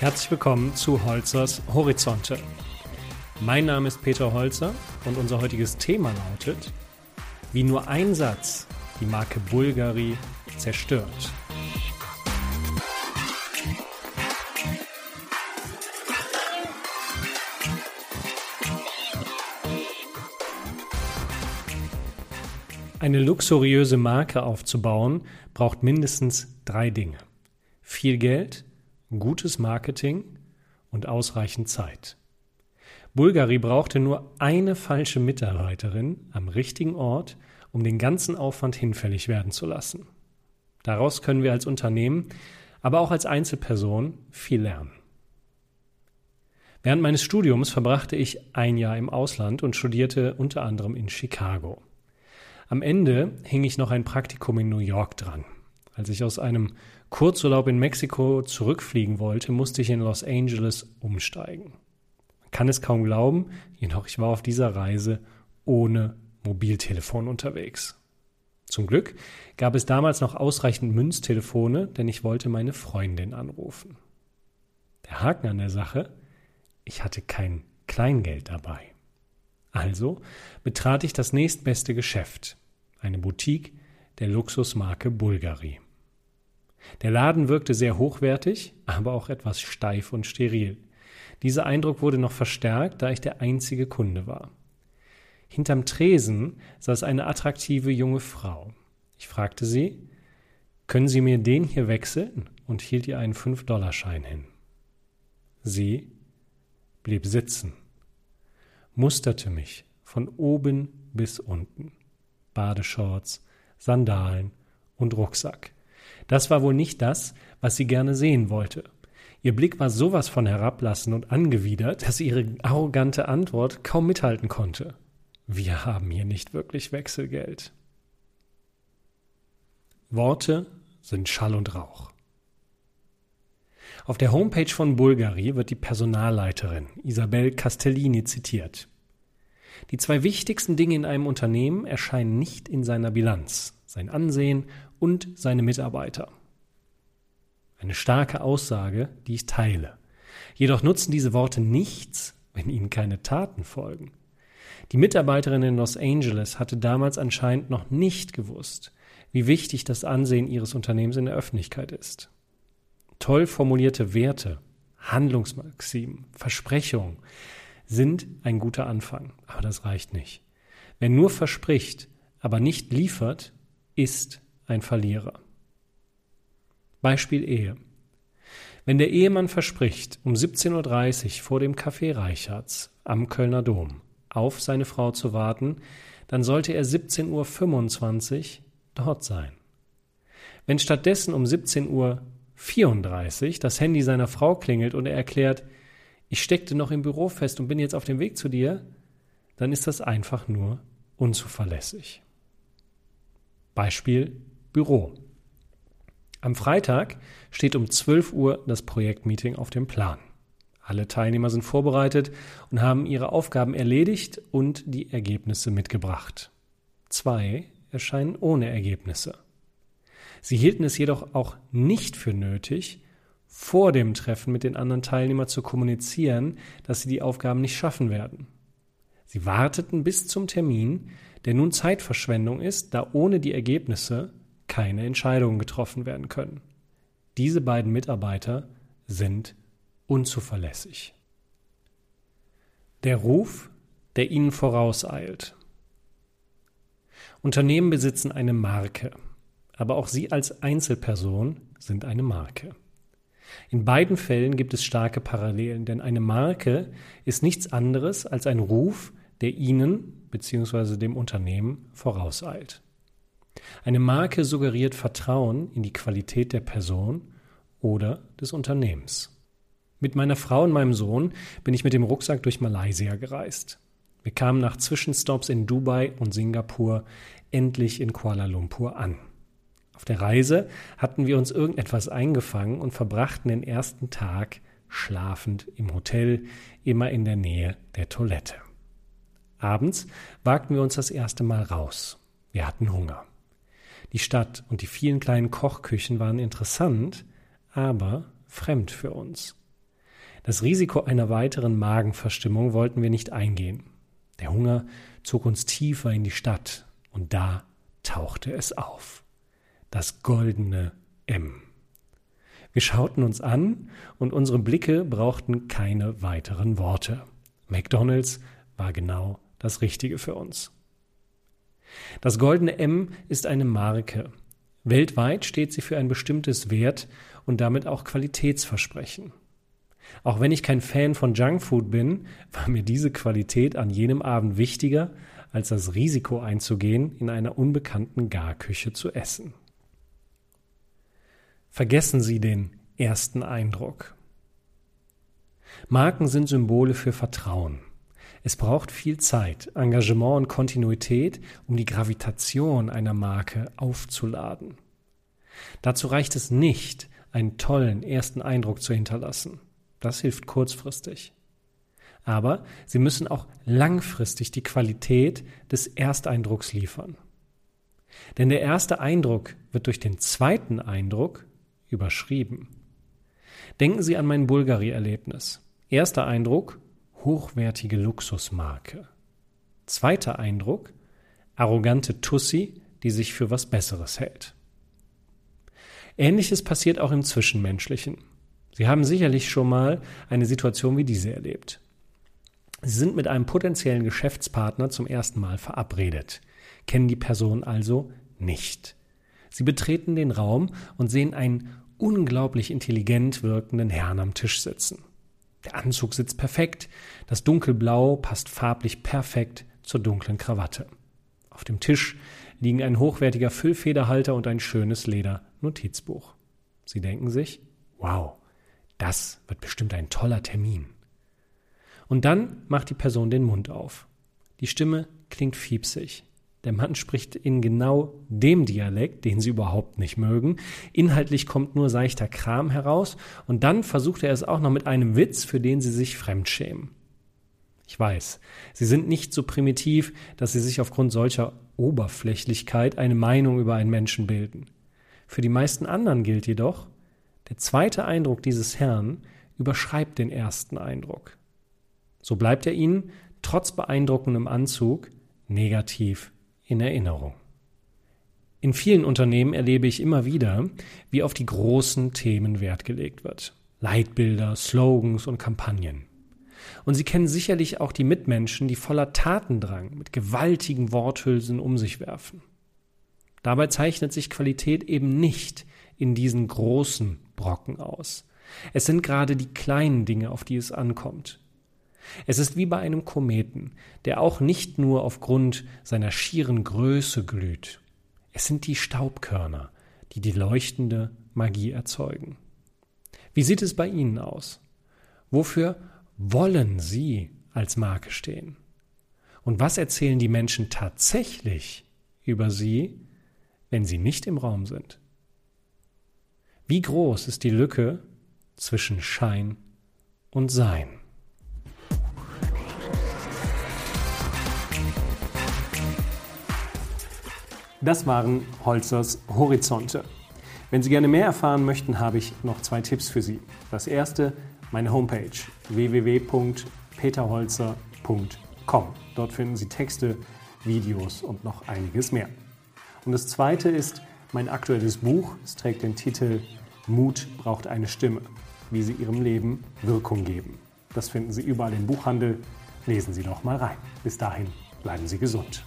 Herzlich willkommen zu Holzers Horizonte. Mein Name ist Peter Holzer und unser heutiges Thema lautet, wie nur ein Satz die Marke Bulgari zerstört. Eine luxuriöse Marke aufzubauen braucht mindestens drei Dinge. Viel Geld, gutes Marketing und ausreichend Zeit. Bulgari brauchte nur eine falsche Mitarbeiterin am richtigen Ort, um den ganzen Aufwand hinfällig werden zu lassen. Daraus können wir als Unternehmen, aber auch als Einzelperson viel lernen. Während meines Studiums verbrachte ich ein Jahr im Ausland und studierte unter anderem in Chicago. Am Ende hing ich noch ein Praktikum in New York dran. Als ich aus einem Kurzurlaub in Mexiko zurückfliegen wollte, musste ich in Los Angeles umsteigen. Man kann es kaum glauben, jedoch ich war auf dieser Reise ohne Mobiltelefon unterwegs. Zum Glück gab es damals noch ausreichend Münztelefone, denn ich wollte meine Freundin anrufen. Der Haken an der Sache, ich hatte kein Kleingeld dabei. Also betrat ich das nächstbeste Geschäft, eine Boutique der Luxusmarke Bulgari. Der Laden wirkte sehr hochwertig, aber auch etwas steif und steril. Dieser Eindruck wurde noch verstärkt, da ich der einzige Kunde war. Hinterm Tresen saß eine attraktive junge Frau. Ich fragte sie, können Sie mir den hier wechseln? und hielt ihr einen Fünf-Dollar-Schein hin. Sie blieb sitzen, musterte mich von oben bis unten. Badeshorts, Sandalen und Rucksack. Das war wohl nicht das, was sie gerne sehen wollte. Ihr Blick war sowas von herablassend und angewidert, dass ihre arrogante Antwort kaum mithalten konnte. Wir haben hier nicht wirklich Wechselgeld. Worte sind Schall und Rauch. Auf der Homepage von Bulgari wird die Personalleiterin Isabel Castellini zitiert. Die zwei wichtigsten Dinge in einem Unternehmen erscheinen nicht in seiner Bilanz, sein Ansehen und seine Mitarbeiter. Eine starke Aussage, die ich teile. Jedoch nutzen diese Worte nichts, wenn ihnen keine Taten folgen. Die Mitarbeiterin in Los Angeles hatte damals anscheinend noch nicht gewusst, wie wichtig das Ansehen ihres Unternehmens in der Öffentlichkeit ist. Toll formulierte Werte, Handlungsmaximen, Versprechungen sind ein guter Anfang, aber das reicht nicht. Wer nur verspricht, aber nicht liefert, ist ein Verlierer. Beispiel Ehe. Wenn der Ehemann verspricht, um 17.30 Uhr vor dem Café Reichards am Kölner Dom auf seine Frau zu warten, dann sollte er 17.25 Uhr dort sein. Wenn stattdessen um 17.34 Uhr das Handy seiner Frau klingelt und er erklärt, ich steckte noch im Büro fest und bin jetzt auf dem Weg zu dir, dann ist das einfach nur unzuverlässig. Beispiel Büro. Am Freitag steht um 12 Uhr das Projektmeeting auf dem Plan. Alle Teilnehmer sind vorbereitet und haben ihre Aufgaben erledigt und die Ergebnisse mitgebracht. Zwei erscheinen ohne Ergebnisse. Sie hielten es jedoch auch nicht für nötig, vor dem Treffen mit den anderen Teilnehmern zu kommunizieren, dass sie die Aufgaben nicht schaffen werden. Sie warteten bis zum Termin, der nun Zeitverschwendung ist, da ohne die Ergebnisse keine Entscheidungen getroffen werden können. Diese beiden Mitarbeiter sind unzuverlässig. Der Ruf, der ihnen vorauseilt. Unternehmen besitzen eine Marke, aber auch sie als Einzelperson sind eine Marke. In beiden Fällen gibt es starke Parallelen, denn eine Marke ist nichts anderes als ein Ruf, der Ihnen bzw. dem Unternehmen vorauseilt. Eine Marke suggeriert Vertrauen in die Qualität der Person oder des Unternehmens. Mit meiner Frau und meinem Sohn bin ich mit dem Rucksack durch Malaysia gereist. Wir kamen nach Zwischenstopps in Dubai und Singapur endlich in Kuala Lumpur an. Auf der Reise hatten wir uns irgendetwas eingefangen und verbrachten den ersten Tag schlafend im Hotel, immer in der Nähe der Toilette. Abends wagten wir uns das erste Mal raus. Wir hatten Hunger. Die Stadt und die vielen kleinen Kochküchen waren interessant, aber fremd für uns. Das Risiko einer weiteren Magenverstimmung wollten wir nicht eingehen. Der Hunger zog uns tiefer in die Stadt und da tauchte es auf. Das goldene M. Wir schauten uns an und unsere Blicke brauchten keine weiteren Worte. McDonald's war genau das Richtige für uns. Das goldene M ist eine Marke. Weltweit steht sie für ein bestimmtes Wert und damit auch Qualitätsversprechen. Auch wenn ich kein Fan von Junkfood bin, war mir diese Qualität an jenem Abend wichtiger, als das Risiko einzugehen, in einer unbekannten Garküche zu essen. Vergessen Sie den ersten Eindruck. Marken sind Symbole für Vertrauen. Es braucht viel Zeit, Engagement und Kontinuität, um die Gravitation einer Marke aufzuladen. Dazu reicht es nicht, einen tollen ersten Eindruck zu hinterlassen. Das hilft kurzfristig. Aber Sie müssen auch langfristig die Qualität des Ersteindrucks liefern. Denn der erste Eindruck wird durch den zweiten Eindruck überschrieben. Denken Sie an mein Bulgari-Erlebnis. Erster Eindruck, hochwertige Luxusmarke. Zweiter Eindruck, arrogante Tussi, die sich für was Besseres hält. Ähnliches passiert auch im Zwischenmenschlichen. Sie haben sicherlich schon mal eine Situation wie diese erlebt. Sie sind mit einem potenziellen Geschäftspartner zum ersten Mal verabredet, kennen die Person also nicht. Sie betreten den Raum und sehen einen unglaublich intelligent wirkenden Herrn am Tisch sitzen. Der Anzug sitzt perfekt, das dunkelblau passt farblich perfekt zur dunklen Krawatte. Auf dem Tisch liegen ein hochwertiger Füllfederhalter und ein schönes Leder-Notizbuch. Sie denken sich, wow, das wird bestimmt ein toller Termin. Und dann macht die Person den Mund auf. Die Stimme klingt fiepsig. Der Mann spricht in genau dem Dialekt, den sie überhaupt nicht mögen. Inhaltlich kommt nur seichter Kram heraus und dann versucht er es auch noch mit einem Witz, für den sie sich fremdschämen. Ich weiß, sie sind nicht so primitiv, dass sie sich aufgrund solcher Oberflächlichkeit eine Meinung über einen Menschen bilden. Für die meisten anderen gilt jedoch, der zweite Eindruck dieses Herrn überschreibt den ersten Eindruck. So bleibt er ihnen, trotz beeindruckendem Anzug, negativ in Erinnerung. In vielen Unternehmen erlebe ich immer wieder, wie auf die großen Themen Wert gelegt wird. Leitbilder, Slogans und Kampagnen. Und Sie kennen sicherlich auch die Mitmenschen, die voller Tatendrang mit gewaltigen Worthülsen um sich werfen. Dabei zeichnet sich Qualität eben nicht in diesen großen Brocken aus. Es sind gerade die kleinen Dinge, auf die es ankommt. Es ist wie bei einem Kometen, der auch nicht nur aufgrund seiner schieren Größe glüht. Es sind die Staubkörner, die die leuchtende Magie erzeugen. Wie sieht es bei Ihnen aus? Wofür wollen Sie als Marke stehen? Und was erzählen die Menschen tatsächlich über Sie, wenn Sie nicht im Raum sind? Wie groß ist die Lücke zwischen Schein und Sein? Das waren Holzers Horizonte. Wenn Sie gerne mehr erfahren möchten, habe ich noch zwei Tipps für Sie. Das erste, meine Homepage www.peterholzer.com. Dort finden Sie Texte, Videos und noch einiges mehr. Und das zweite ist mein aktuelles Buch. Es trägt den Titel Mut braucht eine Stimme, wie Sie Ihrem Leben Wirkung geben. Das finden Sie überall im Buchhandel. Lesen Sie doch mal rein. Bis dahin bleiben Sie gesund.